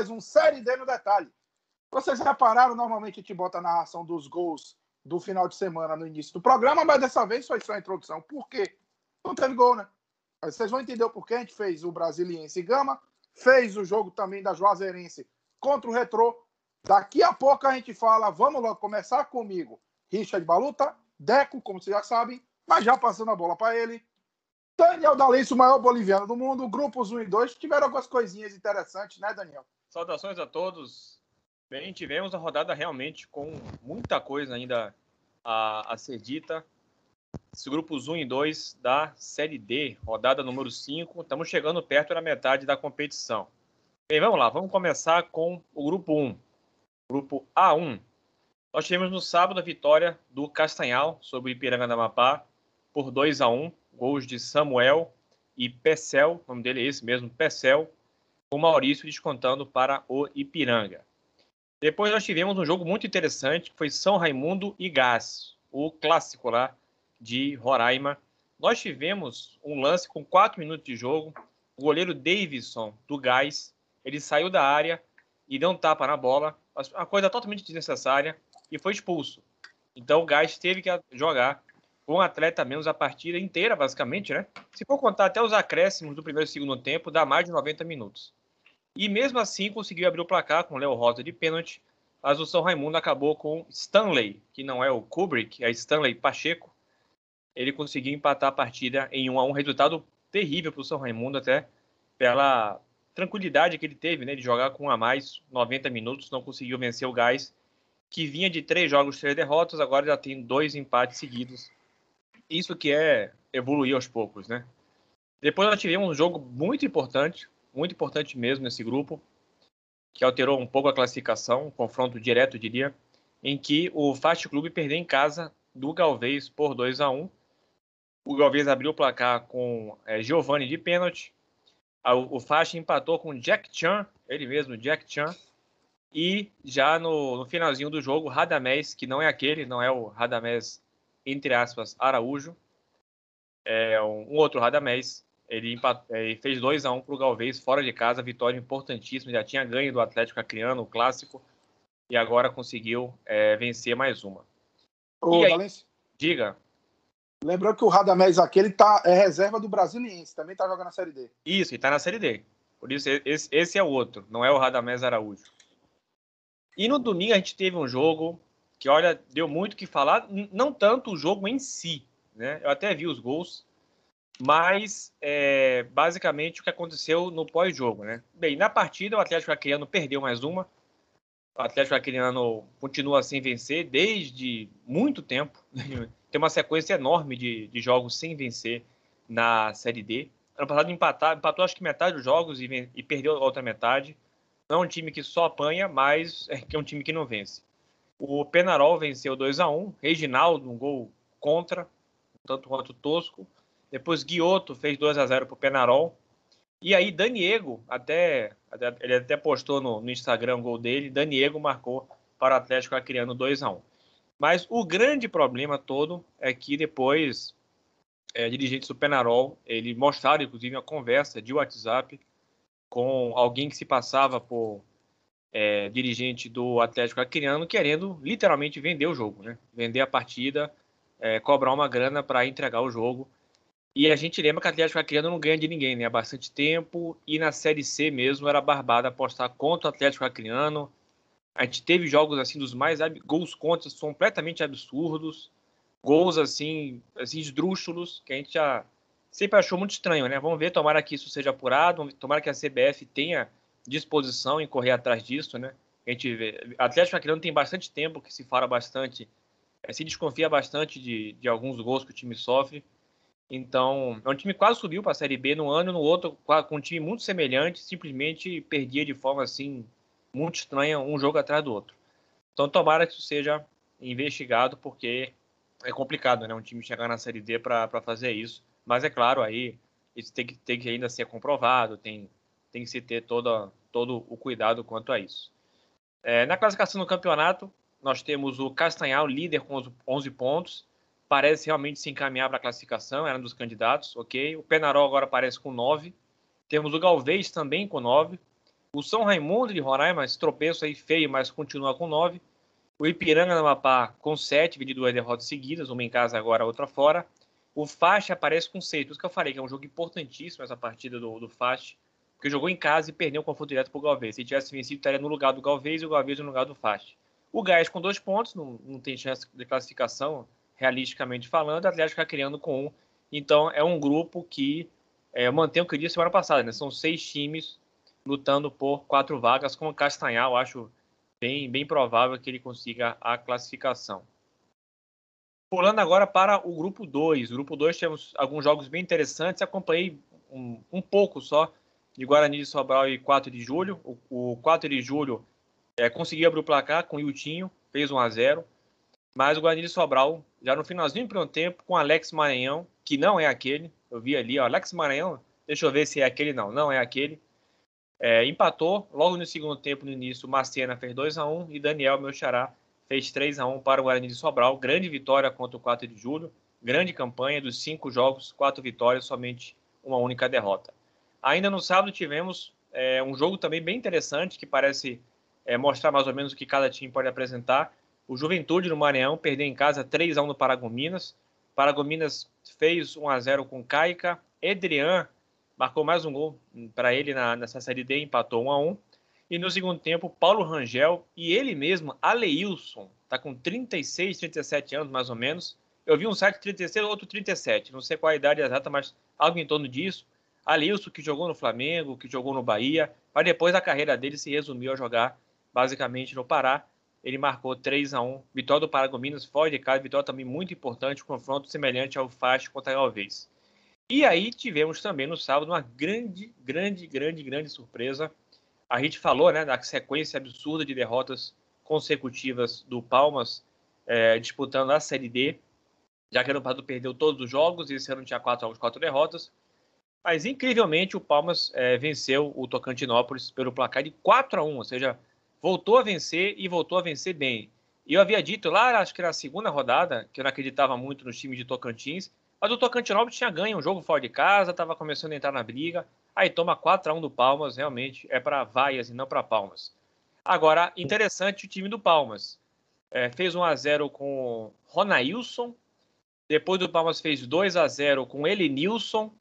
mais um Série D no Detalhe. Vocês repararam, normalmente a gente bota a narração dos gols do final de semana no início do programa, mas dessa vez foi só a introdução. Por quê? Não teve gol, né? Vocês vão entender o porquê. A gente fez o Brasiliense Gama, fez o jogo também da Juazeirense contra o Retrô. Daqui a pouco a gente fala, vamos logo começar comigo. Richard Baluta, Deco, como vocês já sabem, mas já passando a bola para ele. Daniel D'Alessio, o maior boliviano do mundo, grupos 1 e 2, tiveram algumas coisinhas interessantes, né, Daniel? Saudações a todos. Bem, tivemos a rodada realmente com muita coisa ainda a, a ser dita. Esse grupos 1 e 2 da Série D, rodada número 5. Estamos chegando perto da metade da competição. Bem, vamos lá, vamos começar com o grupo 1. Grupo A1. Nós tivemos no sábado a vitória do Castanhal sobre o Ipiranga da Amapá por 2 a 1 gols de Samuel e Pecel, o nome dele é esse mesmo, Pecel, com Maurício descontando para o Ipiranga. Depois nós tivemos um jogo muito interessante, que foi São Raimundo e Gás, o clássico lá de Roraima. Nós tivemos um lance com quatro minutos de jogo, o goleiro Davidson, do Gás, ele saiu da área e deu um tapa na bola, uma coisa totalmente desnecessária, e foi expulso. Então o Gás teve que jogar com um atleta menos a partida inteira, basicamente, né? Se for contar até os acréscimos do primeiro e segundo tempo, dá mais de 90 minutos. E mesmo assim conseguiu abrir o placar com Léo Rosa de pênalti, mas o São Raimundo acabou com Stanley, que não é o Kubrick, é Stanley Pacheco. Ele conseguiu empatar a partida em 1 a 1, resultado terrível para o São Raimundo, até pela tranquilidade que ele teve, né, de jogar com um a mais 90 minutos, não conseguiu vencer o Gás, que vinha de três jogos, três derrotas, agora já tem dois empates seguidos isso que é evoluir aos poucos, né? Depois nós tivemos um jogo muito importante, muito importante mesmo nesse grupo, que alterou um pouco a classificação, um confronto direto, diria, em que o Fast Club perdeu em casa do Galvez por 2 a 1 O Galvez abriu o placar com é, Giovanni de pênalti. O Fast empatou com Jack Chan, ele mesmo, Jack Chan. E já no, no finalzinho do jogo, Radamés, que não é aquele, não é o Radamés entre aspas, Araújo. É, um, outro Radamés. Ele, ele fez 2 a 1 um para o Galvez, fora de casa, vitória importantíssima. Já tinha ganho do Atlético Acreano, o clássico, e agora conseguiu é, vencer mais uma. Ô, aí, diga. Lembrando que o Radamés aquele tá, é reserva do Brasiliense, também está jogando na Série D. Isso, e está na Série D. Por isso, esse, esse é o outro, não é o Radamés Araújo. E no domingo a gente teve um jogo que olha, deu muito que falar, não tanto o jogo em si, né? Eu até vi os gols, mas é, basicamente o que aconteceu no pós-jogo, né? Bem, na partida o Atlético Acreano perdeu mais uma, o Atlético Acreano continua sem vencer desde muito tempo, tem uma sequência enorme de, de jogos sem vencer na Série D. Ano passado empatar, empatou acho que metade dos jogos e, e perdeu a outra metade. Não é um time que só apanha, mas é é um time que não vence. O Penarol venceu 2 a 1 Reginaldo, um gol contra, tanto quanto tosco. Depois Guioto fez 2 a 0 para o Penarol. E aí Daniego, até, ele até postou no, no Instagram o gol dele, Daniego marcou para o Atlético Acreano 2 a 1 Mas o grande problema todo é que depois é, dirigentes do Penarol, ele mostraram inclusive uma conversa de WhatsApp com alguém que se passava por é, dirigente do Atlético Acreano querendo literalmente vender o jogo, né? Vender a partida, é, cobrar uma grana para entregar o jogo. E a gente lembra que o Atlético Acreano não ganha de ninguém, né? Há bastante tempo. E na Série C mesmo era barbada apostar contra o Atlético Acreano. A gente teve jogos assim dos mais gols contra completamente absurdos, gols assim, assim esdrúxulos que a gente já sempre achou muito estranho, né? Vamos ver, tomara que isso seja apurado, tomara que a CBF tenha disposição em correr atrás disso, né? A gente vê, Atlético Acreano tem bastante tempo que se fala bastante, é, se desconfia bastante de, de alguns gols que o time sofre. Então, é um time que quase subiu para a Série B no ano, no outro com um time muito semelhante, simplesmente perdia de forma assim muito estranha um jogo atrás do outro. Então, tomara que isso seja investigado, porque é complicado, né? Um time chegar na Série D para fazer isso. Mas é claro, aí isso tem que, tem que ainda ser comprovado, tem, tem que se ter toda, todo o cuidado quanto a isso. É, na classificação do campeonato, nós temos o Castanhal, líder com 11 pontos, parece realmente se encaminhar para a classificação, era um dos candidatos, ok. O Penarol agora aparece com 9. Temos o Galvez também com 9. O São Raimundo de Roraima, esse tropeço aí feio, mas continua com 9. O Ipiranga no Amapá com 7, de duas derrotas seguidas, uma em casa agora, outra fora. O Faixa aparece com 6, por isso que eu falei que é um jogo importantíssimo essa partida do, do Faixa, porque jogou em casa e perdeu o confronto direto para o Galvez. Se tivesse vencido, estaria no lugar do Galvez e o Galvez no lugar do Faixa. O Gás com dois pontos, não, não tem chance de classificação, realisticamente falando. O Atlético está criando com um. Então, é um grupo que é, mantém o que eu disse semana passada, né? São seis times lutando por quatro vagas, com o Castanhal, acho bem, bem provável que ele consiga a classificação. Pulando agora para o grupo 2. O grupo 2 temos alguns jogos bem interessantes. Acompanhei um, um, pouco só de Guarani de Sobral e 4 de julho. O, o 4 de julho é, conseguiu abrir o placar com o Iltinho, fez 1 a 0 Mas o Guarani de Sobral, já no finalzinho do primeiro tempo, com Alex Maranhão, que não é aquele. Eu vi ali, ó, Alex Maranhão, deixa eu ver se é aquele, não. Não é aquele. É, empatou logo no segundo tempo, no início, Macena fez 2 a 1 e Daniel, meu fez 3 a 1 para o Guarani de Sobral. Grande vitória contra o 4 de julho. Grande campanha dos cinco jogos, quatro vitórias, somente uma única derrota. Ainda no sábado tivemos é, um jogo também bem interessante que parece é, mostrar mais ou menos o que cada time pode apresentar. O Juventude no Maranhão perdeu em casa 3 a 1 no Paragominas. Paragominas fez 1 a 0 com Caica. Edrian marcou mais um gol para ele na, nessa Série D, empatou 1 a 1 E no segundo tempo, Paulo Rangel e ele mesmo, Aleilson, está com 36, 37 anos mais ou menos. Eu vi um site 36, outro 37, não sei qual a idade exata, mas algo em torno disso. Aleilson, que jogou no Flamengo, que jogou no Bahia, mas depois a carreira dele se resumiu a jogar basicamente no Pará. Ele marcou 3 a 1 Vitória do Paragominas fora de casa, vitória também muito importante, confronto semelhante ao Faz contra a Galvez. E aí tivemos também no sábado uma grande, grande, grande, grande surpresa. A gente falou né, da sequência absurda de derrotas consecutivas do Palmas é, disputando a Série D, já que ano passado perdeu todos os jogos e esse ano tinha quatro jogos, quatro derrotas. Mas incrivelmente o Palmas é, venceu o Tocantinópolis pelo placar de 4 a 1, ou seja, voltou a vencer e voltou a vencer bem. E eu havia dito lá, acho que na segunda rodada, que eu não acreditava muito nos times de Tocantins, mas o Tocantinópolis tinha ganho um jogo fora de casa, estava começando a entrar na briga. Aí toma 4 a 1 do Palmas, realmente é para vaias e não para Palmas. Agora, interessante o time do Palmas. É, fez 1 a 0 com Ronailson. Depois do Palmas fez 2 a 0 com Elenilson.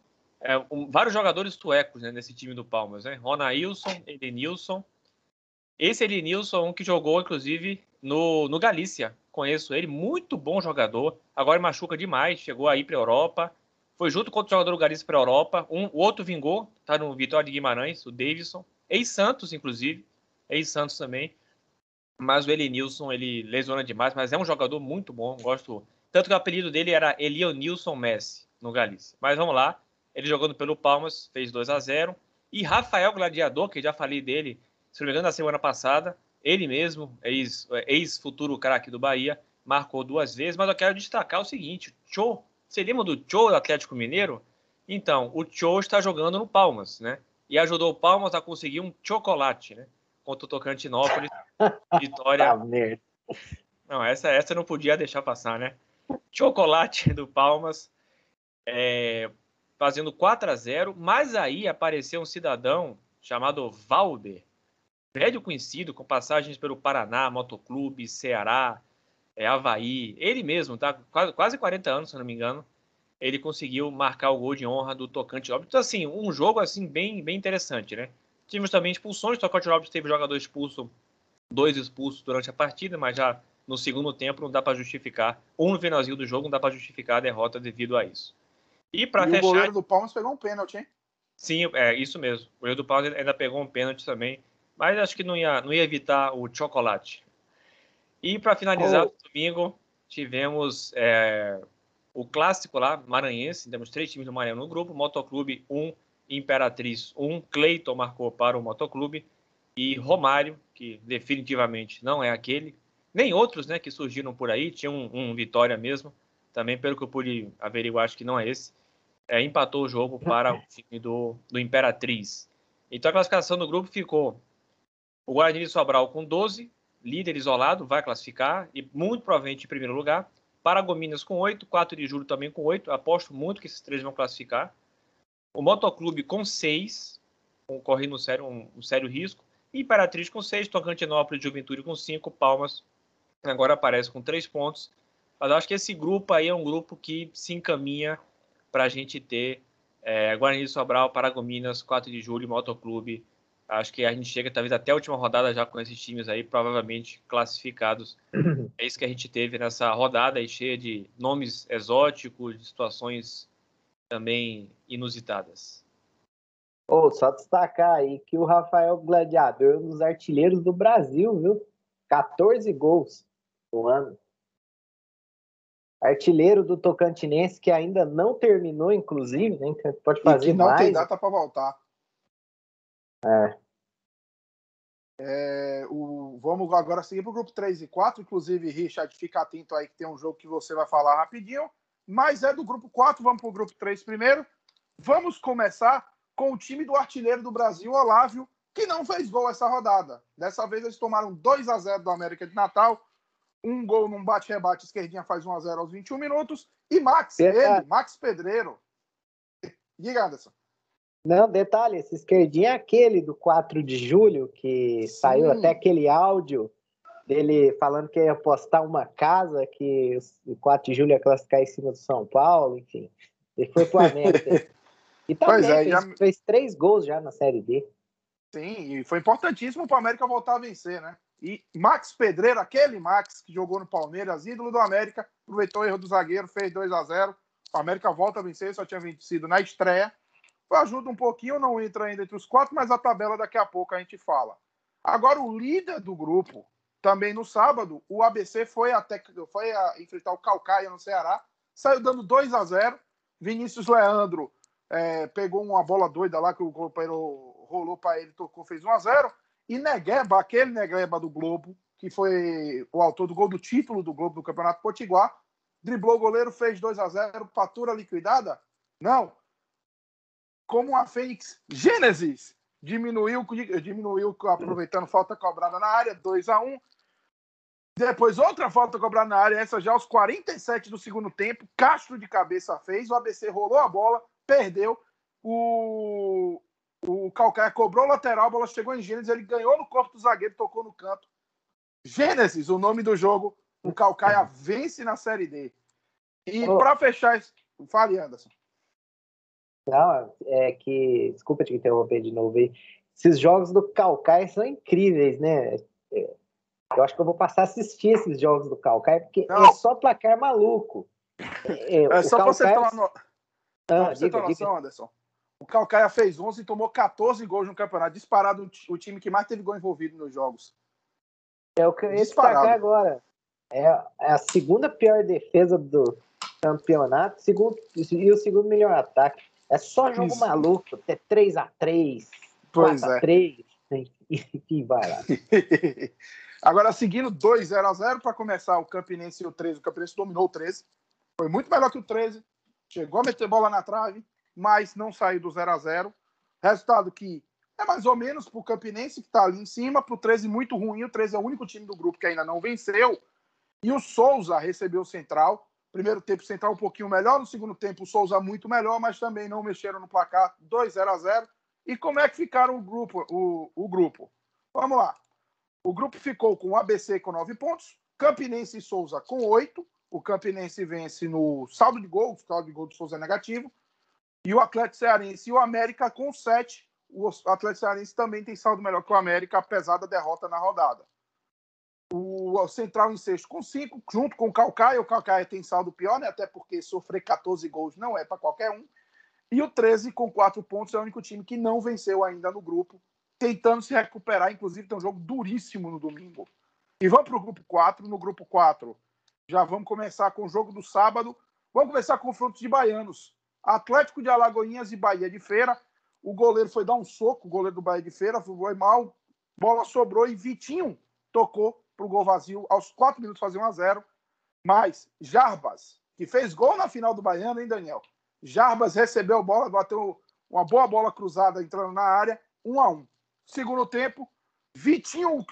É, um, vários jogadores tuecos né, nesse time do Palmas, né? Ronailson, Elenilson. Esse Elenilson, um que jogou, inclusive, no, no Galícia. Conheço ele, muito bom jogador. Agora machuca demais, chegou aí para a Europa. Foi junto com outro jogador do Galícia para a Europa. Um, o outro vingou, tá no Vitória de Guimarães, o Davidson. Ex-Santos, inclusive. Ex-Santos também. Mas o Elenilson, ele lesiona demais, mas é um jogador muito bom. Gosto. Tanto que o apelido dele era Elionilson Messi, no Galícia. Mas vamos lá. Ele jogando pelo Palmas, fez 2 a 0 E Rafael Gladiador, que já falei dele, se não me engano, na semana passada, ele mesmo, ex-futuro ex craque do Bahia, marcou duas vezes, mas eu quero destacar o seguinte: Cho, você lembra do Cho do Atlético Mineiro? Então, o Cho está jogando no Palmas, né? E ajudou o Palmas a conseguir um chocolate, né? Contra o Tocantinópolis. Vitória. Ah, não, essa, essa não podia deixar passar, né? Chocolate do Palmas, é, fazendo 4 a 0 mas aí apareceu um cidadão chamado Valber, velho conhecido, com passagens pelo Paraná, Motoclube, Ceará, é, Havaí. Ele mesmo, tá? Quase, quase 40 anos, se não me engano. Ele conseguiu marcar o gol de honra do Tocante Lopes. Então, assim, um jogo assim bem, bem interessante, né? Tivemos também expulsões. O Tocante Lopes teve jogador expulso, dois expulsos durante a partida, mas já no segundo tempo não dá para justificar. Um no finalzinho do jogo não dá para justificar a derrota devido a isso. E para fechar. O goleiro do Palmas pegou um pênalti, hein? Sim, é isso mesmo. O goleiro do Palmas ainda pegou um pênalti também mas acho que não ia, não ia evitar o chocolate. E para finalizar, oh. domingo, tivemos é, o clássico lá, maranhense, temos três times do Maranhão no grupo, Motoclube 1, Imperatriz 1, Cleiton marcou para o Motoclube, e Romário, que definitivamente não é aquele, nem outros né, que surgiram por aí, tinha um, um Vitória mesmo, também pelo que eu pude averiguar, acho que não é esse, é, empatou o jogo para o time do, do Imperatriz. Então a classificação do grupo ficou o Guarani de Sobral com 12, líder isolado, vai classificar, e muito provavelmente em primeiro lugar. Paragominas com 8, 4 de julho também com 8, aposto muito que esses três vão classificar. O Motoclube com 6, correndo um sério, um, um sério risco. Imperatriz com 6, Tocantinópolis Juventude com 5, Palmas agora aparece com 3 pontos. Mas acho que esse grupo aí é um grupo que se encaminha para a gente ter é, Guarani de Sobral, Paragominas, 4 de julho, Motoclube. Acho que a gente chega talvez até a última rodada já com esses times aí, provavelmente classificados. É isso que a gente teve nessa rodada aí, cheia de nomes exóticos, de situações também inusitadas. Oh, só destacar aí que o Rafael Gladiador é um dos artilheiros do Brasil, viu? 14 gols no ano. Artilheiro do Tocantinense, que ainda não terminou, inclusive, né? Pode fazer e que não mais. tem data para voltar. É. é o, vamos agora seguir para o grupo 3 e 4. Inclusive, Richard, fica atento aí que tem um jogo que você vai falar rapidinho. Mas é do grupo 4, vamos para o grupo 3 primeiro. Vamos começar com o time do artilheiro do Brasil, Olávio, que não fez gol essa rodada. Dessa vez eles tomaram 2 a 0 do América de Natal. Um gol num bate-rebate, esquerdinha faz 1 a 0 aos 21 minutos. E Max, ele, Max Pedreiro. Diga, Anderson. Não, detalhe, esse esquerdinha é aquele do 4 de julho, que Sim. saiu até aquele áudio dele falando que ia apostar uma casa, que o 4 de julho ia classificar em cima do São Paulo, enfim. Ele foi pro América. E também é, fez, já... fez, três gols já na Série D. Sim, e foi importantíssimo para o América voltar a vencer, né? E Max Pedreiro, aquele Max que jogou no Palmeiras, ídolo do América, aproveitou o erro do zagueiro, fez 2 a 0 O América volta a vencer, só tinha vencido na estreia. Ajuda um pouquinho, não entra ainda entre os quatro, mas a tabela daqui a pouco a gente fala. Agora, o líder do grupo, também no sábado, o ABC foi até foi a enfrentar o Calcaia no Ceará, saiu dando 2 a 0 Vinícius Leandro é, pegou uma bola doida lá que o companheiro rolou para ele, tocou, fez 1 a 0 E Negueba, aquele Negueba do Globo, que foi o autor do gol do título do Globo do Campeonato Potiguar, driblou o goleiro, fez 2 a 0 fatura liquidada? Não. Como a Fênix Gênesis diminuiu, diminuiu aproveitando falta cobrada na área, 2 a 1 depois, outra falta cobrada na área, essa já aos 47 do segundo tempo. Castro de cabeça fez, o ABC rolou a bola, perdeu. O, o Calcaia cobrou o lateral, a bola chegou em Gênesis, ele ganhou no corpo do zagueiro, tocou no canto. Gênesis, o nome do jogo, o Calcaia vence na Série D. E oh. para fechar, fale, Anderson. Não, é que, desculpa te interromper de novo aí. Esses jogos do Calcaia são incríveis, né? É, eu acho que eu vou passar a assistir esses jogos do Calcaia, porque Não. é só placar maluco. É, é só Calcaia... você tomar no... Ah, você diga, noção, Anderson. O Calcaia fez 11 e tomou 14 gols no campeonato. Disparado o time que mais teve gol envolvido nos jogos. É o que eu ia destacar agora. É, é a segunda pior defesa do campeonato segundo, e o segundo melhor ataque. É só jogo Isso. maluco. É 3x3, 4x3. É. E vai lá. Agora, seguindo 2 0 x 0 para começar o Campinense e o 13. O Campinense dominou o 13. Foi muito melhor que o 13 chegou a meter bola na trave, mas não saiu do 0 a 0 Resultado que é mais ou menos para o Campinense, que está ali em cima, para o 13 muito ruim. O 13 é o único time do grupo que ainda não venceu. E o Souza recebeu o Central. Primeiro tempo, Central um pouquinho melhor. No segundo tempo, o Souza muito melhor, mas também não mexeram no placar 2 0 a 0 E como é que ficaram o grupo? O, o grupo? Vamos lá. O grupo ficou com o ABC com 9 pontos, Campinense e Souza com 8, o Campinense vence no saldo de gols, o saldo de gols do Souza é negativo. E o Atlético Cearense e o América com 7. O Atlético Cearense também tem saldo melhor que o América, apesar da derrota na rodada. O Central em sexto com 5, junto com o Calcaia. O Calcaia tem saldo pior, né? até porque sofrer 14 gols não é para qualquer um. E o 13 com 4 pontos é o único time que não venceu ainda no grupo, tentando se recuperar. Inclusive, tem um jogo duríssimo no domingo. E vamos para o grupo 4. No grupo 4, já vamos começar com o jogo do sábado. Vamos começar com confrontos de baianos. Atlético de Alagoinhas e Bahia de Feira. O goleiro foi dar um soco, o goleiro do Bahia de Feira foi mal, bola sobrou e Vitinho tocou para o gol vazio aos 4 minutos fazer 1 a 0. Mas Jarbas que fez gol na final do Baiano, hein, Daniel? Jarbas recebeu a bola, bateu uma boa bola cruzada entrando na área, um a um. Segundo tempo, Vitinho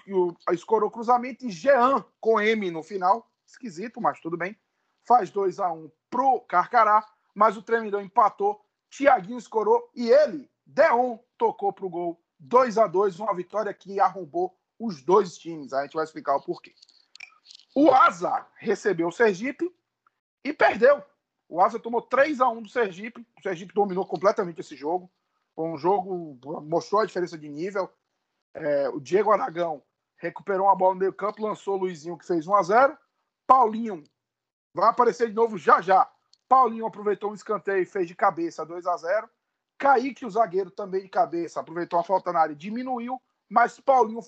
escorou cruzamento e Jean com M no final. Esquisito, mas tudo bem. Faz 2 a 1 um pro Carcará, mas o treinador empatou. Tiaguinho escorou e ele, Deon, tocou pro gol. 2 a 2 uma vitória que arrombou os dois times. A gente vai explicar o porquê. O Asa recebeu o Sergipe e perdeu. O Asa tomou 3 a 1 do Sergipe. O Sergipe dominou completamente esse jogo. Foi um jogo, mostrou a diferença de nível. É, o Diego Aragão recuperou uma bola no meio campo, lançou o Luizinho, que fez 1 a 0 Paulinho vai aparecer de novo já já. Paulinho aproveitou um escanteio e fez de cabeça 2 a 0 Kaique, o zagueiro, também de cabeça, aproveitou a falta na área e diminuiu, mas Paulinho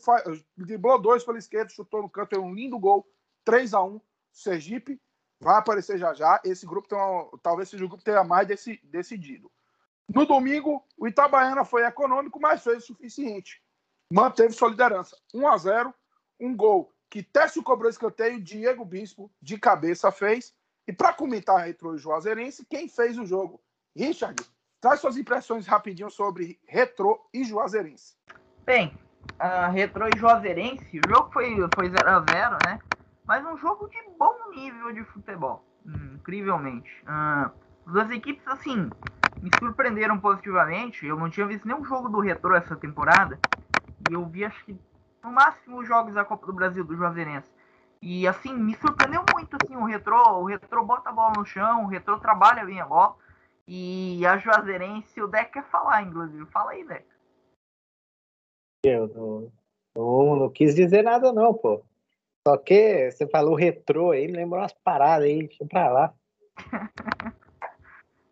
driblou dois pela esquerda, chutou no canto, é um lindo gol, 3 a 1 Sergipe vai aparecer já já. Esse grupo tem uma, talvez seja o grupo tenha mais desse, decidido. No domingo, o Itabaiana foi econômico, mas fez o suficiente. Manteve sua liderança. 1 a 0 um gol que Técio cobrou escanteio, Diego Bispo de cabeça fez. E para comentar Retro e Juazeirense, quem fez o jogo? Richard, traz suas impressões rapidinho sobre Retro e Juazeirense. Bem, a Retro e Juazeirense, o jogo foi 0 foi a 0 né? Mas um jogo de bom nível de futebol, incrivelmente. Uh, as duas equipes, assim, me surpreenderam positivamente. Eu não tinha visto nenhum jogo do Retro essa temporada. E eu vi, acho que, no máximo, os jogos da Copa do Brasil, do Juazeirense. E, assim, me surpreendeu muito, assim, o Retro. O Retro bota a bola no chão, o Retro trabalha bem a bola. E a Juazeirense, o Deck quer falar, inclusive. Fala aí, Deck. Eu não, não, não quis dizer nada, não, pô. Só que você falou retrô aí, me lembrou umas paradas aí, deixa pra lá.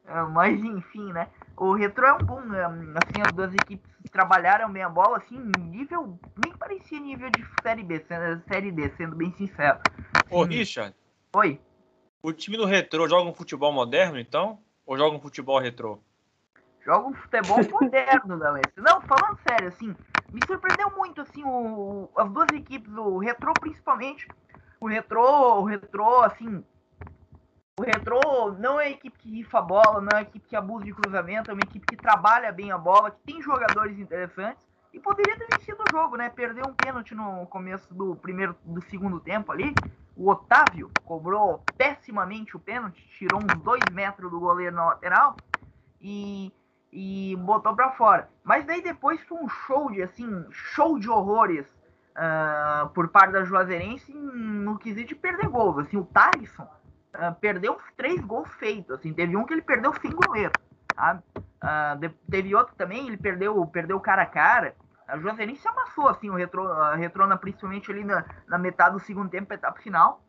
É, mas enfim, né? O retrô é um bom, né? assim, as duas equipes trabalharam bem a bola, assim, nível, nem parecia nível de Série B, Série D, sendo bem sincero. Ô, Richard. Oi. O time do retrô joga um futebol moderno, então? Ou joga um futebol retrô? Joga um futebol moderno, Dalessa. Não, falando sério, assim, me surpreendeu muito, assim, o, as duas equipes, o Retro principalmente. O Retro, o Retro, assim, o Retro não é equipe que rifa a bola, não é equipe que abusa de cruzamento, é uma equipe que trabalha bem a bola, que tem jogadores interessantes e poderia ter vencido o jogo, né? Perdeu um pênalti no começo do primeiro, do segundo tempo ali. O Otávio cobrou pessimamente o pênalti, tirou uns dois metros do goleiro na lateral e e botou para fora. Mas daí depois foi um show de assim, show de horrores uh, por parte da Juazeirense no quesito de perder gols. Assim, o Thaleson uh, perdeu uns três gols feitos. Assim, teve um que ele perdeu sem goleiro. Tá? Uh, de, teve outro também, ele perdeu, perdeu cara a cara. A Juazeirense amassou assim, o retro, a Retrona, principalmente ali na, na metade do segundo tempo, etapa final.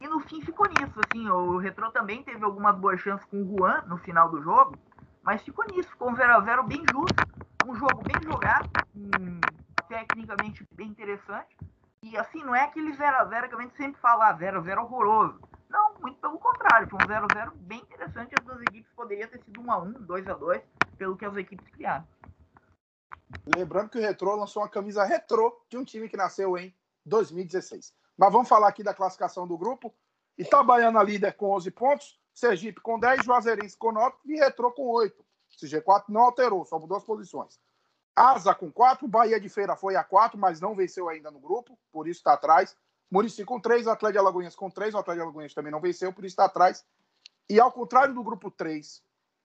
E no fim ficou nisso, assim, o Retro também teve algumas boas chances com o Juan no final do jogo, mas ficou nisso, ficou um 0x0 bem justo, um jogo bem jogado, um, tecnicamente bem interessante. E assim, não é aquele 0x0 que a gente sempre fala, 0x0 ah, horroroso. Não, muito pelo contrário, foi um 0x0 bem interessante. As duas equipes poderiam ter sido 1x1, 2x2, pelo que as equipes criaram. Lembrando que o Retro lançou uma camisa retrô de um time que nasceu em 2016. Mas vamos falar aqui da classificação do grupo. Itabaiana líder com 11 pontos, Sergipe com 10, Juazeirense com 9 e Retrô com 8. Esse G4 não alterou, só mudou as posições. Asa com 4, Bahia de Feira foi a 4, mas não venceu ainda no grupo, por isso está atrás. Murici com 3, Atlético de Alagoinhas com 3, o Atlético de Alagoinhas também não venceu, por isso está atrás. E ao contrário do grupo 3,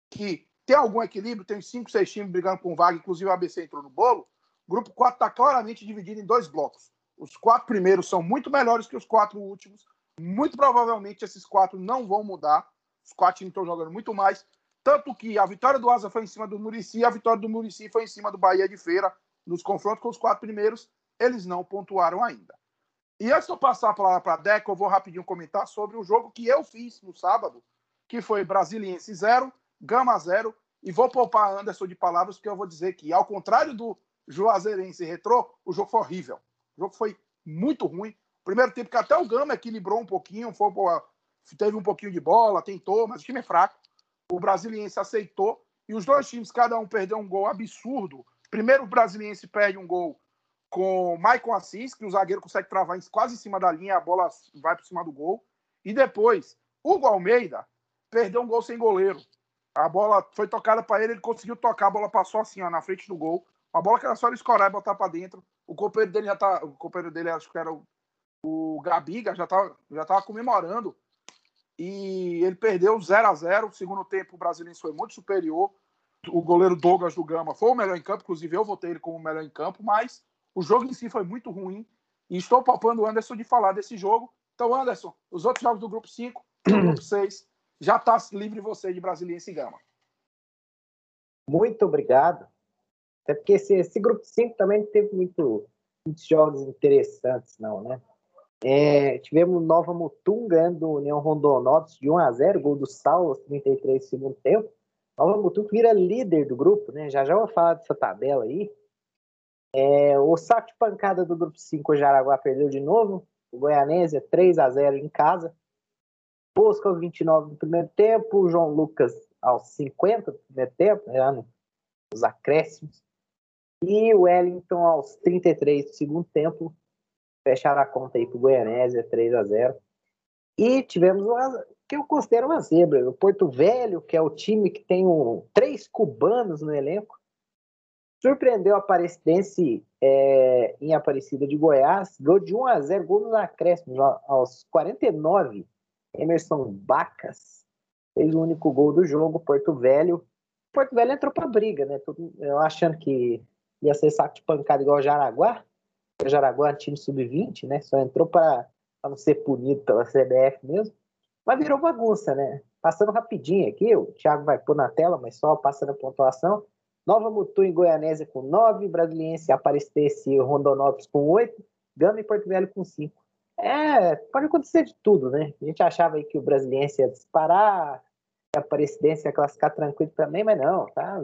que tem algum equilíbrio, tem 5, 6 times brigando com vaga, inclusive o ABC entrou no bolo, o grupo 4 está claramente dividido em dois blocos. Os quatro primeiros são muito melhores que os quatro últimos. Muito provavelmente esses quatro não vão mudar. Os quatro estão jogando muito mais. Tanto que a vitória do Asa foi em cima do Murici, a vitória do Murici foi em cima do Bahia de Feira. Nos confrontos com os quatro primeiros, eles não pontuaram ainda. E antes de eu passar a palavra para a Deco, eu vou rapidinho comentar sobre o jogo que eu fiz no sábado, que foi Brasiliense 0, Gama 0. E vou poupar Anderson de palavras, porque eu vou dizer que, ao contrário do Juazeirense Retrô, o jogo foi horrível. O jogo foi muito ruim. Primeiro tempo que até o Gama equilibrou um pouquinho, foi teve um pouquinho de bola, tentou, mas o time é fraco. O Brasiliense aceitou e os dois times, cada um perdeu um gol absurdo. Primeiro, o Brasiliense perde um gol com Maicon Assis, que o zagueiro consegue travar quase em cima da linha, a bola vai por cima do gol. E depois, Hugo Almeida perdeu um gol sem goleiro. A bola foi tocada para ele, ele conseguiu tocar, a bola passou assim, ó, na frente do gol. Uma bola que era só ele escorar e botar para dentro. O companheiro dele já tá. O companheiro dele, acho que era o, o Gabiga, já tava, já tava comemorando. E ele perdeu 0 a 0 O segundo tempo, o Brasiliense foi muito superior. O goleiro Douglas do Gama foi o melhor em campo, inclusive eu votei ele como o melhor em campo, mas o jogo em si foi muito ruim. E estou poupando o Anderson de falar desse jogo. Então, Anderson, os outros jogos do grupo 5, do grupo 6, já está livre você de Brasiliense e Gama. Muito obrigado. Até porque esse, esse grupo 5 também teve muito, muitos jogos interessantes, não, né? É, tivemos Nova Mutum ganhando o União Rondonópolis de 1 a 0 gol do Saulo aos 33 do segundo tempo. Nova Mutum vira líder do grupo, né? Já já vou falar dessa tabela aí. É, o saco de pancada do grupo 5, o Jaraguá perdeu de novo. O Goianésia 3 a 0 em casa. Bosco aos 29 do primeiro tempo. O João Lucas aos 50 do primeiro tempo, né, nos acréscimos. E o Wellington aos 33 do segundo tempo. Fecharam a conta aí para o Goianésia 3 a 0 E tivemos uma, que eu considero uma zebra. O Porto Velho, que é o time que tem um, três cubanos no elenco, surpreendeu a Aparecidense é, em Aparecida de Goiás, gol de 1 a 0 gol nos acréscimos aos 49. Emerson Bacas fez o único gol do jogo, Porto Velho. Porto Velho entrou para briga, né? Eu achando que ia ser saco de pancada igual o Jaraguá. Jaraguá é time sub-20, né? Só entrou para não ser punido pela CBF mesmo. Mas virou bagunça, né? Passando rapidinho aqui, o Thiago vai pôr na tela, mas só passando a pontuação. Nova Mutu em Goianésia com 9, Brasiliense Aparecidense e Rondonópolis com 8, Gama e Porto Velho com 5. É, pode acontecer de tudo, né? A gente achava aí que o Brasiliense ia disparar, que a Aparecidense ia classificar tranquilo também, mas não, tá?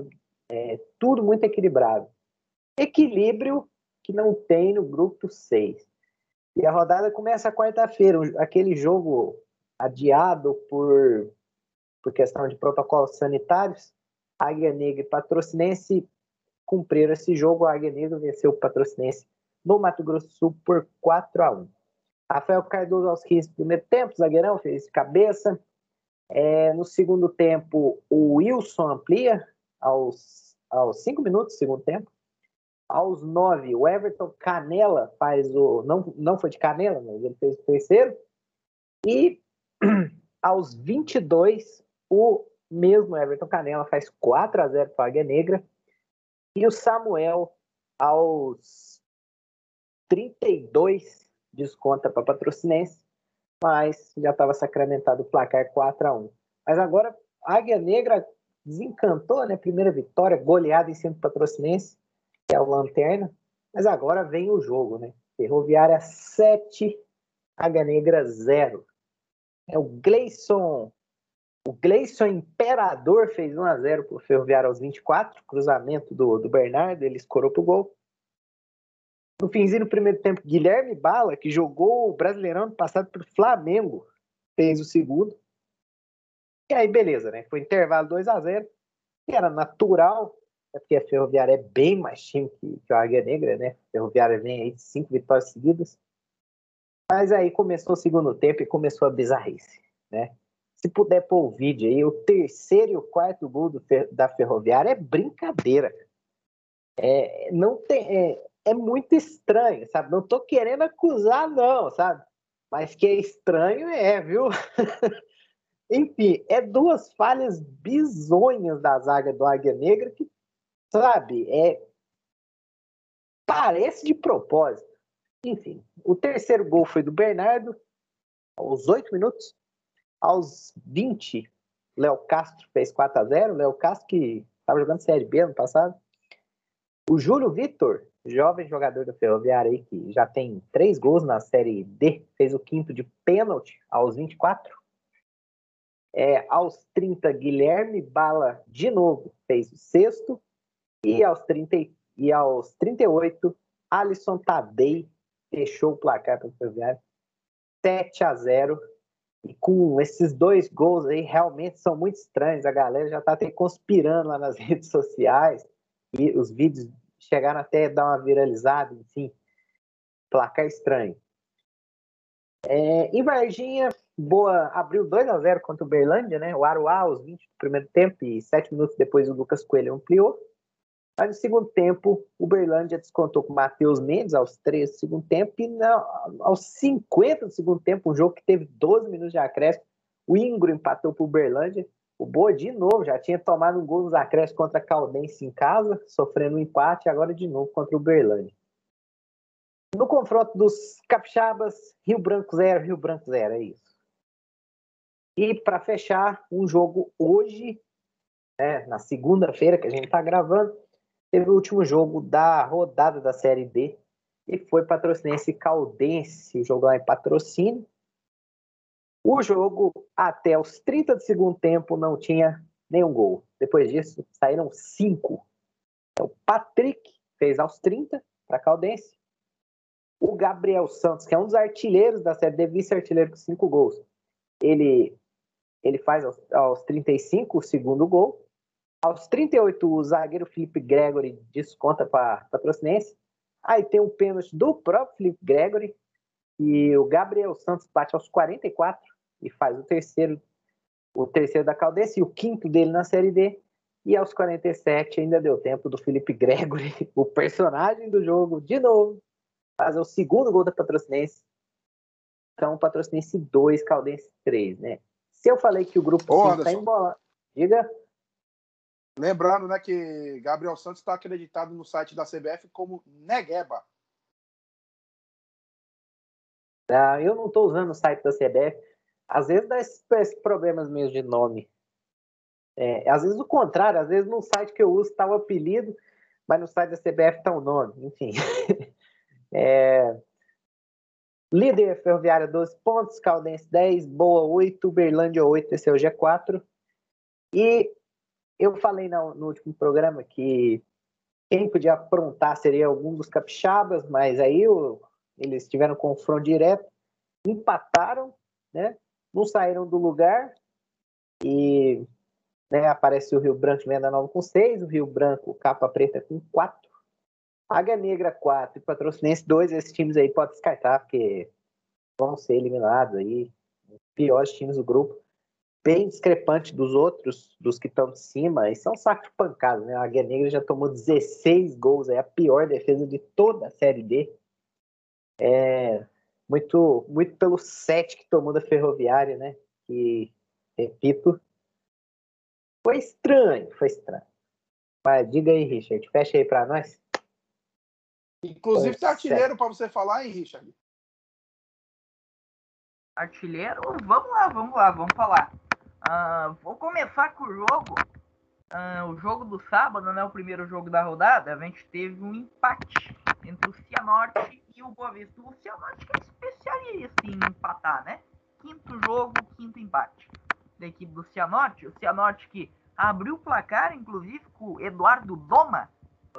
É, tudo muito equilibrado. Equilíbrio que não tem no grupo 6. E a rodada começa quarta-feira, aquele jogo adiado por, por questão de protocolos sanitários Águia Negra e Patrocinense cumpriram esse jogo. A Águia Negra venceu o Patrocinense no Mato Grosso do Sul por 4 a 1 Rafael Cardoso aos 15 do primeiro tempo, zagueirão, fez cabeça. É, no segundo tempo, o Wilson amplia aos, aos 5 minutos do segundo tempo. Aos 9, o Everton Canela faz o. Não, não foi de canela, mas ele fez o terceiro. E aos 22, o mesmo Everton Canela faz 4 a 0 para a Águia Negra. E o Samuel, aos 32, desconta para Patrocinense, mas já estava sacramentado o placar 4 a 1 Mas agora a Águia Negra desencantou, né? Primeira vitória, goleada em cima do Patrocinense, que é o Lanterna. Mas agora vem o jogo, né? Ferroviária 7, Águia Negra 0. É o Gleison o Gleison Imperador fez 1x0 para o Ferroviário aos 24, cruzamento do, do Bernardo, ele escorou para o gol. No finzinho do primeiro tempo, Guilherme Bala, que jogou o Brasileirão passado pelo Flamengo, fez o segundo. E aí, beleza, né? Foi intervalo 2 a 0 que era natural, é porque a Ferroviária é bem mais time que, que a Águia Negra, né? A Ferroviária vem aí de cinco vitórias seguidas. Mas aí começou o segundo tempo e começou a bizarrice, né? se puder pôr o vídeo aí, o terceiro e o quarto gol do, da Ferroviária é brincadeira. É, não tem, é, é muito estranho, sabe? Não tô querendo acusar, não, sabe? Mas que é estranho é, viu? Enfim, é duas falhas bizonhas da zaga do Águia Negra que, sabe, é parece de propósito. Enfim, o terceiro gol foi do Bernardo, aos oito minutos. Aos 20, Léo Castro fez 4 a 0 Léo Castro que estava jogando Série B ano passado. O Júlio Vitor, jovem jogador do Ferroviário aí, que já tem três gols na Série D, fez o quinto de pênalti aos 24. É, aos 30, Guilherme Bala de novo fez o sexto. E aos, 30, e aos 38, Alisson Tadei fechou o placar para o Ferroviário. 7 a 0 e com esses dois gols aí, realmente são muito estranhos. A galera já está até conspirando lá nas redes sociais. E os vídeos chegaram até a dar uma viralizada, enfim. Placar estranho. É, em Varginha, Boa abriu 2 a 0 contra o Berlândia, né? O Aruá aos 20 do primeiro tempo e 7 minutos depois o Lucas Coelho ampliou. Mas no segundo tempo, o Berlândia descontou com o Matheus Mendes aos 3 do segundo tempo e na, aos 50 do segundo tempo, um jogo que teve 12 minutos de acréscimo, o Ingro empatou para o Berlândia. O Boa, de novo, já tinha tomado um gol nos acréscimos contra a Caldense em casa, sofrendo um empate, agora de novo contra o Berlândia. No confronto dos capixabas, Rio Branco 0, Rio Branco 0, é isso. E para fechar, um jogo hoje, né, na segunda-feira que a gente está gravando, teve o último jogo da rodada da Série D e foi patrocinense Caldense, o jogo lá em patrocínio. O jogo, até os 30 do segundo tempo, não tinha nenhum gol. Depois disso, saíram cinco. Então, Patrick fez aos 30 para Caldense. O Gabriel Santos, que é um dos artilheiros da Série D, vice-artilheiro com cinco gols. Ele ele faz aos, aos 35 o segundo gol. Aos 38, o zagueiro Felipe Gregory desconta para Patrocinense. Aí tem um pênalti do próprio Felipe Gregory. E o Gabriel Santos bate aos 44 e faz o terceiro, o terceiro da Caldense e o quinto dele na Série D. E aos 47 ainda deu tempo do Felipe Gregory, o personagem do jogo, de novo, fazer o segundo gol da Patrocinense. Então, Patrocinense 2, Caldense 3, né? Se eu falei que o grupo está embolado, diga. Lembrando, né, que Gabriel Santos está acreditado no site da CBF como Negueba. Ah, eu não estou usando o site da CBF. Às vezes dá esses, problemas mesmo de nome. É, às vezes o contrário, às vezes no site que eu uso está o apelido, mas no site da CBF está o nome. Enfim. é, Líder Ferroviária 12 pontos, Caldense 10, Boa 8, Uberlândia 8, esse é o G4. E eu falei no, no, último programa que quem podia aprontar seria algum dos capixabas, mas aí o, eles tiveram confronto direto, empataram, né? Não saíram do lugar e né, aparece o Rio Branco Venda Nova com 6, o Rio Branco Capa Preta com 4 Águia Negra 4 e Patrocinense 2, esses times aí pode descartar, porque vão ser eliminados aí. Piores times do grupo. Bem discrepante dos outros, dos que estão de cima, e são saco de pancada, né? A Águia Negra já tomou 16 gols, é a pior defesa de toda a Série D. É muito, muito pelo 7 que tomou da Ferroviária, né? Que, repito, foi estranho, foi estranho. Mas diga aí, Richard, fecha aí para nós. Inclusive, tem artilheiro para você falar, hein, Richard? Artilheiro? Vamos lá, vamos lá, vamos falar. Uh, vou começar com o jogo. Uh, o jogo do sábado, né? O primeiro jogo da rodada, a gente teve um empate entre o Cianorte e o Boa Vista. O Cianorte é especialista em empatar, né? Quinto jogo, quinto empate da equipe do Cianorte. O Cianorte que abriu o placar, inclusive, com o Eduardo Doma,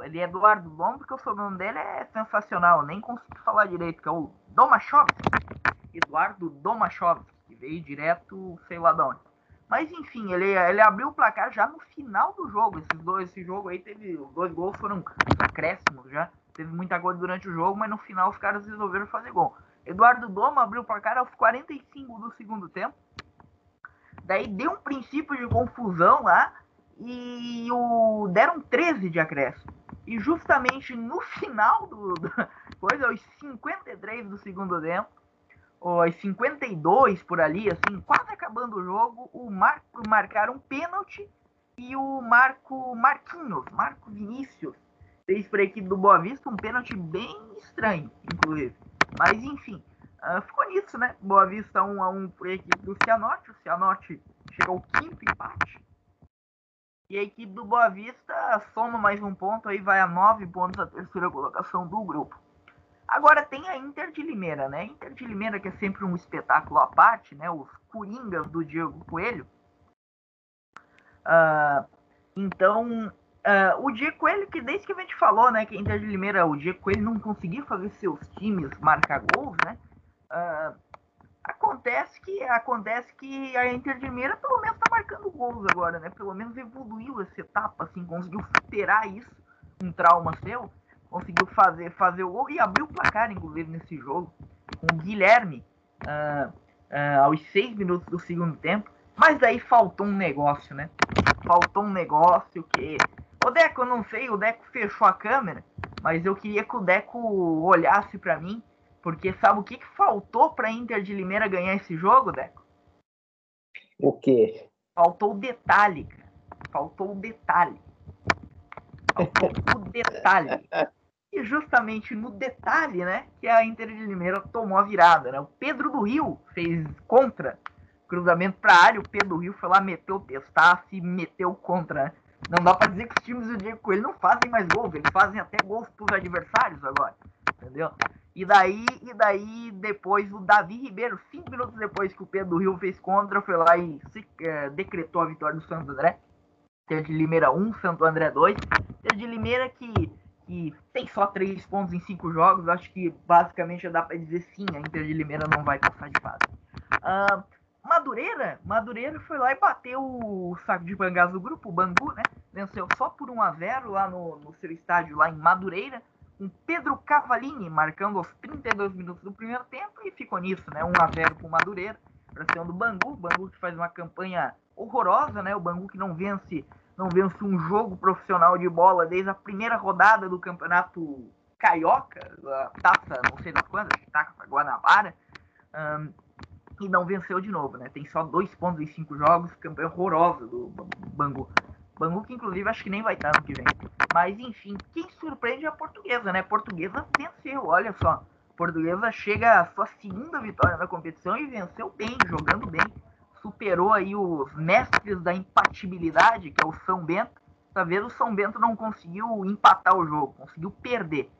ele é Eduardo Dom, porque o sobrenome dele é sensacional. nem consigo falar direito, que é o Domachovski. Eduardo Domachovski, que veio direto, sei lá de onde. Mas enfim, ele, ele abriu o placar já no final do jogo. Esses dois, esse jogo aí teve. Os dois gols foram acréscimos já. Teve muita coisa durante o jogo, mas no final os caras resolveram fazer gol. Eduardo Doma abriu o placar aos 45 do segundo tempo. Daí deu um princípio de confusão lá e o deram 13 de acréscimo. E justamente no final do, do coisa, aos 53 do segundo tempo, aos 52 por ali, assim, quase acabando o jogo, o Marco marcaram um pênalti e o Marco Marquinhos, Marco Vinícius, fez para a equipe do Boa Vista um pênalti bem estranho, inclusive. Mas enfim, uh, ficou nisso, né? Boa Vista 1 a 1 para a equipe do Cianorte. O Cianorte chegou ao quinto empate e a equipe do Boa Vista soma mais um ponto, aí vai a nove pontos a terceira colocação do grupo. Agora tem a Inter de Limeira, né? Inter de Limeira que é sempre um espetáculo à parte, né? Os Coringas do Diego Coelho. Uh, então, uh, o Diego Coelho, que desde que a gente falou, né? Que Inter de Limeira, o Diego Coelho não conseguia fazer seus times marcar gols, né? Uh, Acontece que acontece que a Inter de Limeira pelo menos está marcando gols agora, né? Pelo menos evoluiu essa etapa, assim, conseguiu superar isso, um trauma seu, conseguiu fazer fazer o gol e abriu o placar, inclusive, nesse jogo, com o Guilherme. Uh, uh, aos seis minutos do segundo tempo. Mas daí faltou um negócio, né? Faltou um negócio que. O Deco, eu não sei, o Deco fechou a câmera, mas eu queria que o Deco olhasse para mim, porque sabe o que, que faltou para Inter de Limeira ganhar esse jogo, Deco? O quê? Faltou o detalhe, cara. Faltou o detalhe. Faltou o detalhe. E justamente no detalhe, né, que a Inter de Limeira tomou a virada, né? O Pedro do Rio fez contra cruzamento para área, o Pedro do Rio foi lá, meteu o testaço e meteu contra, né? Não dá para dizer que os times do Diego Coelho não fazem mais gols, eles fazem até gols pros adversários agora, entendeu? E daí, e daí depois o Davi Ribeiro, cinco minutos depois que o Pedro do Rio fez contra, foi lá e se, é, decretou a vitória do Santo André. Ter de Limeira 1, Santo André 2. Ter de Limeira que, que tem só três pontos em cinco jogos, acho que basicamente já dá para dizer sim, a Inter de Limeira não vai passar de fase. Uh, Madureira, Madureira foi lá e bateu o saco de bangás do grupo, o Bangu, né? Venceu só por 1 a 0 lá no, no seu estádio lá em Madureira, com Pedro Cavalini marcando aos 32 minutos do primeiro tempo e ficou nisso, né? 1 a 0 para o Madureira, para cima do Bangu, o Bangu que faz uma campanha horrorosa, né? O Bangu que não vence, não vence um jogo profissional de bola desde a primeira rodada do Campeonato Carioca, a taça, não sei das quantas, taça Guanabara. Um, e não venceu de novo, né? Tem só dois pontos em cinco jogos, campanha horrorosa do Bangu. Bangu que inclusive acho que nem vai estar no que vem. Mas enfim, quem surpreende é a portuguesa, né? Portuguesa venceu, olha só. Portuguesa chega à sua segunda vitória na competição e venceu bem, jogando bem. Superou aí os mestres da impatibilidade, que é o São Bento. Dessa vez o São Bento não conseguiu empatar o jogo, conseguiu perder.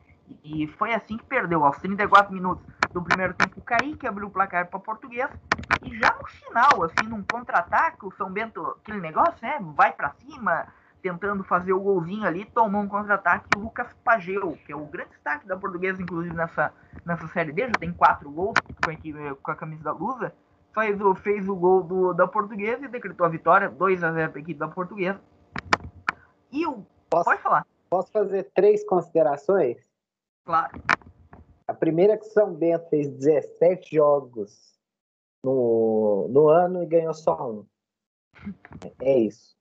E foi assim que perdeu, aos 34 minutos do primeiro tempo, o Kaique abriu o placar para Português. E já no final, assim, num contra-ataque, o São Bento, aquele negócio, né? Vai para cima, tentando fazer o golzinho ali, tomou um contra-ataque o Lucas Pageu, que é o grande destaque da portuguesa, inclusive nessa, nessa série D, já tem quatro gols com a, com a camisa da Lusa. Fez o, fez o gol do, da portuguesa e decretou a vitória, 2 a 0 para a equipe da portuguesa. E o. Posso, pode falar. Posso fazer três considerações? Claro. A primeira é que São Bento fez 17 jogos no, no ano e ganhou só um. É isso.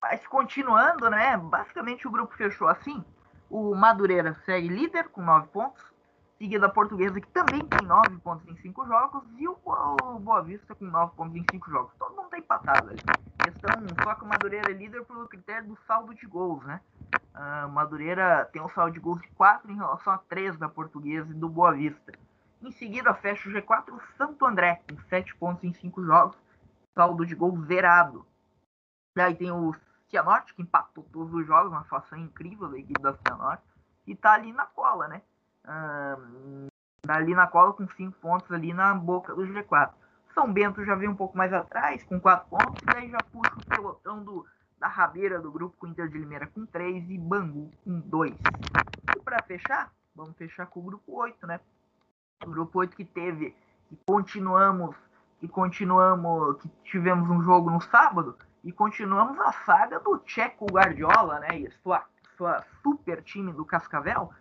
Mas continuando, né? Basicamente o grupo fechou assim. O Madureira segue líder com 9 pontos. Seguida a Portuguesa, que também tem 9 pontos em 5 jogos. E o, Boa Vista com 9 pontos em 5 jogos. Todo mundo tá empatado ali. Questão, só que o Madureira é líder pelo critério do saldo de gols, né? Uh, Madureira tem um saldo de gols de 4 em relação a 3 da Portuguesa e do Boa Vista. Em seguida, fecha o G4 o Santo André, com 7 pontos em 5 jogos, saldo de gols zerado. Daí tem o Cianorte, que empatou todos os jogos, uma situação incrível da equipe da Cianorte, e tá ali na cola, né? Uh, ali na cola com 5 pontos ali na boca do G4. São Bento já vem um pouco mais atrás, com 4 pontos, e daí já puxa o pelotão do da rabeira do grupo com Inter de Limeira com 3 e Bangu com 2. E para fechar, vamos fechar com o grupo 8, né? O grupo 8 que teve, que continuamos, que continuamos, que tivemos um jogo no sábado e continuamos a saga do Checo Guardiola, né? E sua, sua super time do Cascavel.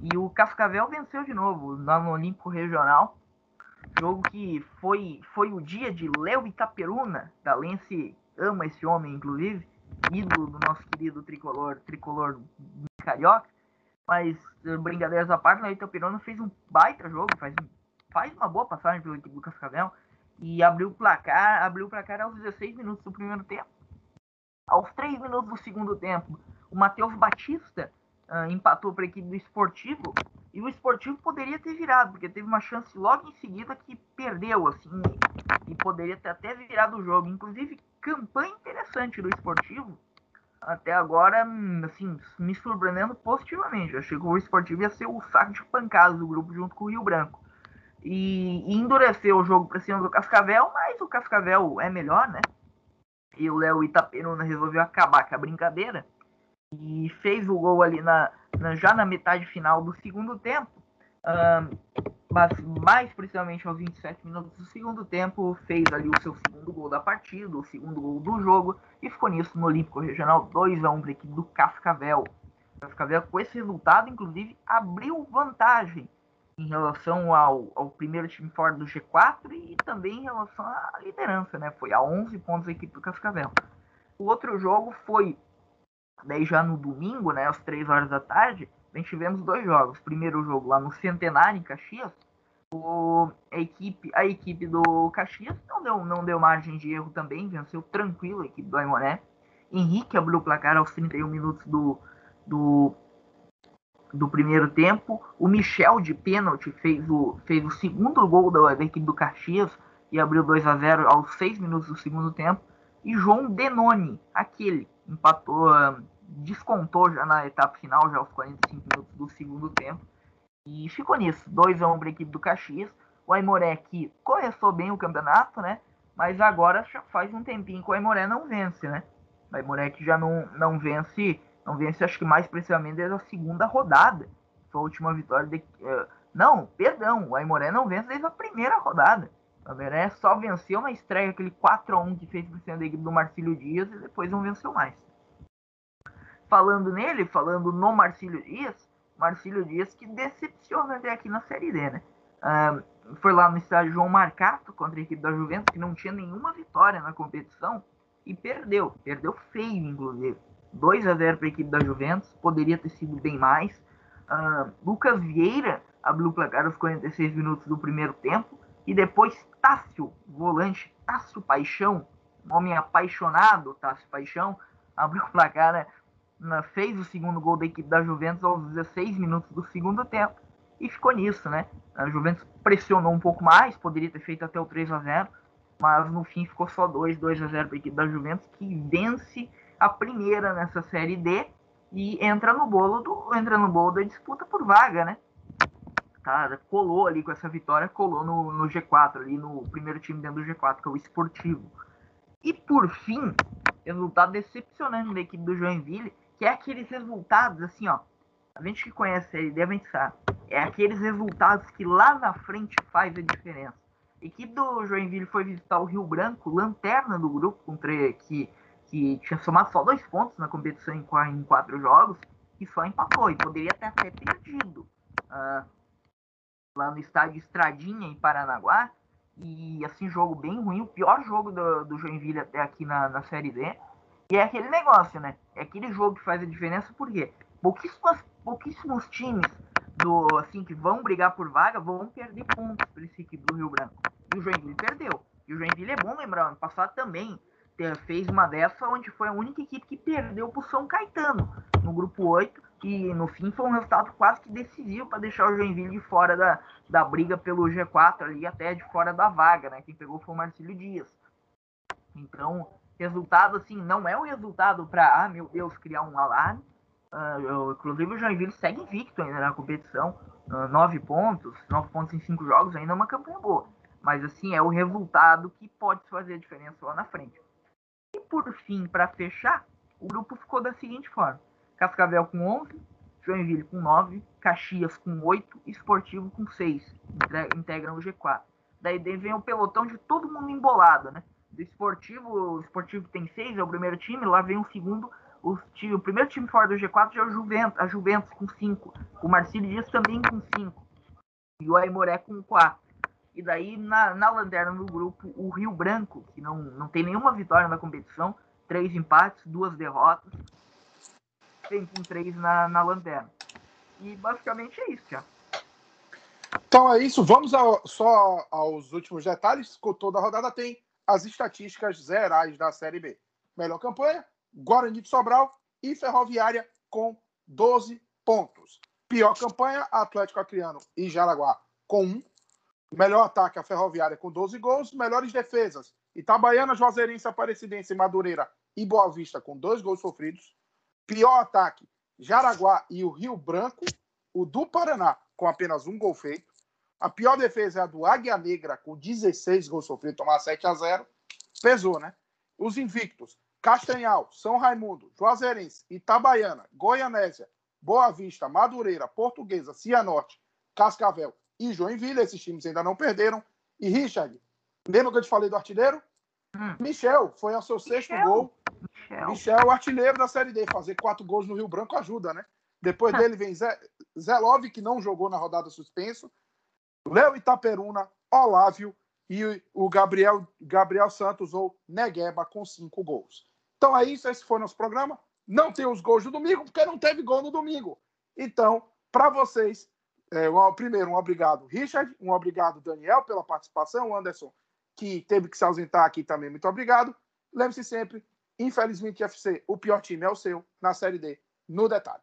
E o Cascavel venceu de novo no Olímpico Regional. Jogo que foi, foi o dia de Léo Itaperuna, da Lense ama esse homem, inclusive ídolo do nosso querido tricolor, tricolor carioca. Mas, eh, brincadeiras à parte, o Itapirona fez um baita jogo, faz, faz uma boa passagem pelo equipe do Cascavel e abriu o placar, abriu o placar aos 16 minutos do primeiro tempo. Aos 3 minutos do segundo tempo, o Matheus Batista uh, empatou para a equipe do Esportivo e o Esportivo poderia ter virado, porque teve uma chance logo em seguida que perdeu, assim, e poderia ter até virado o jogo. Inclusive, campanha interessante do esportivo. Até agora, assim, me surpreendendo positivamente. Achei que o esportivo ia ser o saco de pancadas do grupo junto com o Rio Branco. E, e endureceu o jogo para cima do Cascavel, mas o Cascavel é melhor, né? E o Léo Itaperuna resolveu acabar com a brincadeira e fez o gol ali na, na já na metade final do segundo tempo. Um, mas mais precisamente aos 27 minutos do segundo tempo, fez ali o seu segundo gol da partida, o segundo gol do jogo, e ficou nisso no Olímpico Regional 2 a 1 para a equipe do Cascavel. O Cascavel, com esse resultado, inclusive, abriu vantagem em relação ao, ao primeiro time fora do G4 e também em relação à liderança, né? Foi a 11 pontos a equipe do Cascavel. O outro jogo foi, daí já no domingo, né, às 3 horas da tarde, gente tivemos dois jogos. Primeiro jogo lá no Centenário, em Caxias, o, a, equipe, a equipe do Caxias não deu, não deu margem de erro também, venceu tranquilo a equipe do Aimoré. Henrique abriu o placar aos 31 minutos do, do do primeiro tempo. O Michel de pênalti fez o, fez o segundo gol da, da equipe do Caxias e abriu 2 a 0 aos 6 minutos do segundo tempo. E João Denoni, aquele, empatou, ah, descontou já na etapa final, já aos 45 minutos do segundo tempo. E ficou nisso, 2 a 1 para a equipe do Caxias. O Aimoré que começou bem o campeonato, né? Mas agora já faz um tempinho que o Aimoré não vence, né? O Aimoré que já não, não vence não vence, acho que mais precisamente desde a segunda rodada. Sua última vitória. De, uh, não, perdão, o Aimoré não vence desde a primeira rodada. O Aimoré só venceu na estreia aquele 4x1 que fez por cima da equipe do Marcílio Dias e depois não venceu mais. Falando nele, falando no Marcílio Dias, Marcílio Dias que decepciona até aqui na Série D, né? Foi lá no estádio João Marcato contra a equipe da Juventus, que não tinha nenhuma vitória na competição, e perdeu. Perdeu feio, inclusive. 2 a 0 para a equipe da Juventus, poderia ter sido bem mais. Uh, Lucas Vieira abriu o placar aos 46 minutos do primeiro tempo. E depois Tássio, volante Tássio Paixão, homem apaixonado, Tássio Paixão, abriu o placar, né, fez o segundo gol da equipe da Juventus aos 16 minutos do segundo tempo. E ficou nisso, né? A Juventus pressionou um pouco mais, poderia ter feito até o 3 a 0 mas no fim ficou só 2, 2 a 0 para a equipe da Juventus, que vence a primeira nessa série D e entra no bolo do entra no bolo da disputa por vaga, né? Tá, colou ali com essa vitória, colou no, no G4 ali no primeiro time dentro do G4, que é o Esportivo. E por fim, resultado decepcionante da equipe do Joinville, que é aqueles resultados assim, ó. A gente que conhece a série D, a gente sabe. É aqueles resultados que lá na frente faz a diferença. A equipe do Joinville foi visitar o Rio Branco, lanterna do grupo, com que que tinha somado só dois pontos na competição em, em quatro jogos e só empatou. E poderia ter até perdido uh, lá no estádio Estradinha, em Paranaguá. E assim, jogo bem ruim, o pior jogo do, do Joinville até aqui na, na Série D. E é aquele negócio, né? É aquele jogo que faz a diferença, porque pouquíssimos, pouquíssimos times do assim que vão brigar por vaga vão perder pontos para esse equipe do Rio Branco. E o Joinville perdeu. E o Joinville é bom lembrar, ano passado também fez uma dessa onde foi a única equipe que perdeu para o São Caetano no grupo 8, que no fim foi um resultado quase que decisivo para deixar o Joinville de fora da, da briga pelo G4 ali, até de fora da vaga, né? Quem pegou foi o Marcílio Dias. Então, resultado assim, não é um resultado para, ah, meu Deus, criar um alarme. Uh, inclusive o Joinville segue invicto ainda na competição, uh, nove pontos, nove pontos em cinco jogos, ainda é uma campanha boa. Mas assim, é o resultado que pode fazer a diferença lá na frente. E por fim, para fechar, o grupo ficou da seguinte forma: Cascavel com 11, Joinville com 9, Caxias com 8, Esportivo com 6, integram o G4. Daí vem o pelotão de todo mundo embolado, né? Do Esportivo, o Esportivo tem 6, é o primeiro time, lá vem o segundo, o, time, o primeiro time fora do G4 já é o Juventus, a Juventus com 5, o Marcílio Dias também com 5, e o Aimoré com 4. E daí, na, na lanterna do grupo, o Rio Branco, que não, não tem nenhuma vitória na competição, três empates, duas derrotas, tem com três na, na lanterna. E basicamente é isso, já. Então é isso, vamos ao, só aos últimos detalhes. Toda a rodada tem as estatísticas gerais da Série B. Melhor campanha, Guarani de Sobral e Ferroviária com 12 pontos. Pior campanha, Atlético Acreano e Jaraguá com 1. Melhor ataque a Ferroviária com 12 gols. Melhores defesas: Itabaiana, Juazeirense, Aparecidense, Madureira e Boa Vista com dois gols sofridos. Pior ataque: Jaraguá e o Rio Branco. O do Paraná com apenas um gol feito. A pior defesa é a do Águia Negra com 16 gols sofridos, tomar 7 a 0. Pesou, né? Os invictos: Castanhal, São Raimundo, Juazeirense, Itabaiana, Goianésia, Boa Vista, Madureira, Portuguesa, Cianorte, Cascavel e Joinville. Esses times ainda não perderam. E Richard, lembra que eu te falei do artilheiro? Hum. Michel foi ao seu sexto Michel. gol. Michel. Michel, o artilheiro da Série D. Fazer quatro gols no Rio Branco ajuda, né? Depois dele vem Zé, Zé Love, que não jogou na rodada suspenso. Léo Itaperuna, Olávio e o Gabriel, Gabriel Santos ou Negueba com cinco gols. Então é isso, esse foi nosso programa. Não tem os gols do domingo, porque não teve gol no domingo. Então, para vocês, é, um, primeiro, um obrigado, Richard, um obrigado, Daniel, pela participação, Anderson, que teve que se ausentar aqui também, muito obrigado. Lembre-se sempre, infelizmente, FC, o pior time é o seu, na Série D, no detalhe.